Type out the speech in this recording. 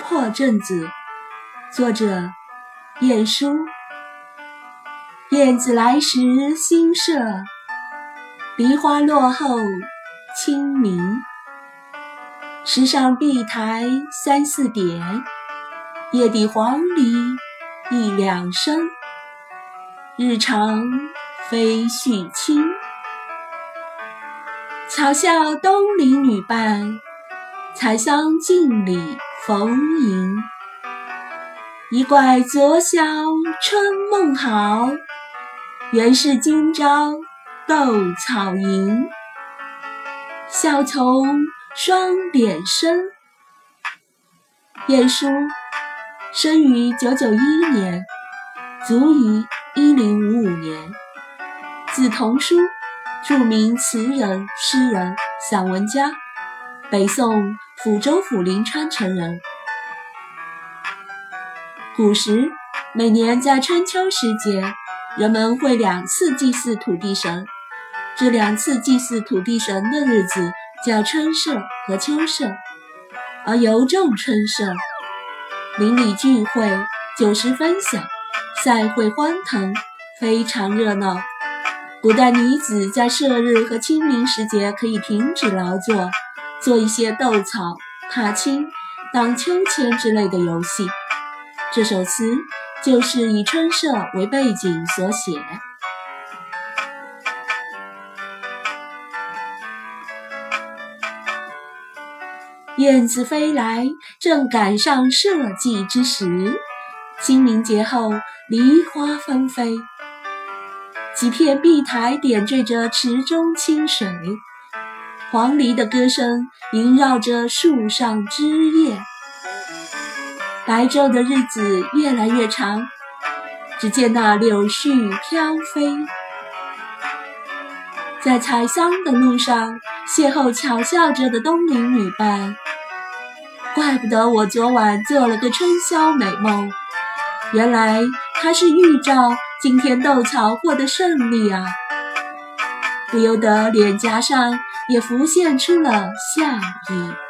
破阵子，作者晏殊。燕子来时新社，梨花落后清明。石上碧苔三四点，叶底黄鹂一两声。日长飞絮轻，巧笑东邻女伴，采桑径里逢迎。一怪昨宵春梦好。原是今朝斗草营，笑从双点生。晏殊，生于九九一年，卒于一零五五年，字同书，著名词人、诗人、散文家，北宋抚州府临川城人。古时，每年在春秋时节。人们会两次祭祀土地神，这两次祭祀土地神的日子叫春社和秋社，而尤重春社。邻里聚会，酒食分享，赛会欢腾，非常热闹。古代女子在社日和清明时节可以停止劳作，做一些斗草、踏青、荡秋千之类的游戏。这首词。就是以春社为背景所写。燕子飞来，正赶上社稷之时。清明节后，梨花纷飞，几片碧苔点缀着池中清水，黄鹂的歌声萦绕着树上枝叶。白昼的日子越来越长，只见那柳絮飘飞，在采桑的路上邂逅巧笑着的东邻女伴。怪不得我昨晚做了个春宵美梦，原来她是预兆今天斗草获得胜利啊！不由得脸颊上也浮现出了笑意。